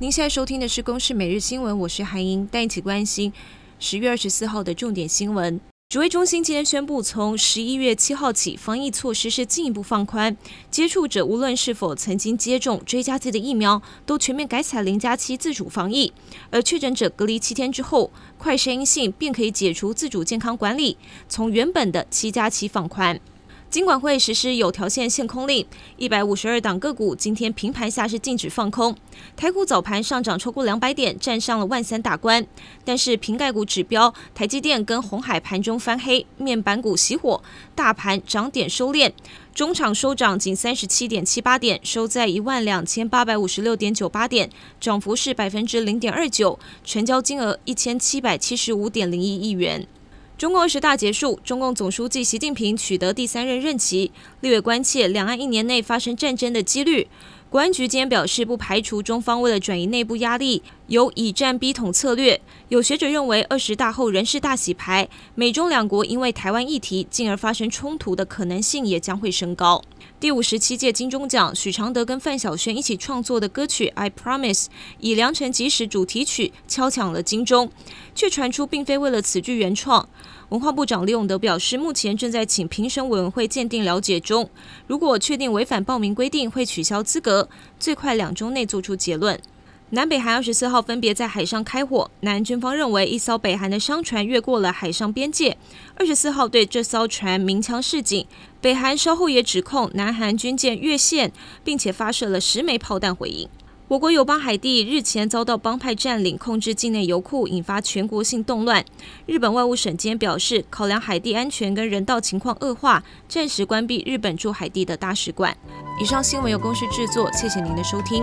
您现在收听的是《公视每日新闻》，我是韩英，带一起关心十月二十四号的重点新闻。指挥中心今天宣布，从十一月七号起，防疫措施是进一步放宽，接触者无论是否曾经接种追加剂的疫苗，都全面改采零加七自主防疫。而确诊者隔离七天之后，快筛阴性便可以解除自主健康管理，从原本的七加七放宽。金管会实施有条件限空令，一百五十二档个股今天平盘下是禁止放空。台股早盘上涨超过两百点，站上了万三大关。但是平盖股指标，台积电跟红海盘中翻黑，面板股熄火，大盘涨点收敛。中场收涨仅三十七点七八点，收在一万两千八百五十六点九八点，涨幅是百分之零点二九，成交金额一千七百七十五点零一亿元。中共二十大结束，中共总书记习近平取得第三任任期。立委关切两岸一年内发生战争的几率。国安局今天表示，不排除中方为了转移内部压力，有以战逼统策略。有学者认为，二十大后人事大洗牌，美中两国因为台湾议题进而发生冲突的可能性也将会升高。第五十七届金钟奖，许常德跟范晓萱一起创作的歌曲《I Promise》以良辰吉时主题曲敲响了金钟，却传出并非为了此剧原创。文化部长李永德表示，目前正在请评审委员会鉴定了解中，如果确定违反报名规定，会取消资格，最快两周内做出结论。南北韩二十四号分别在海上开火，南军方认为一艘北韩的商船越过了海上边界，二十四号对这艘船鸣枪示警。北韩稍后也指控南韩军舰越线，并且发射了十枚炮弹回应。我国友邦海地日前遭到帮派占领，控制境内油库，引发全国性动乱。日本外务省今天表示，考量海地安全跟人道情况恶化，暂时关闭日本驻海地的大使馆。以上新闻由公视制作，谢谢您的收听。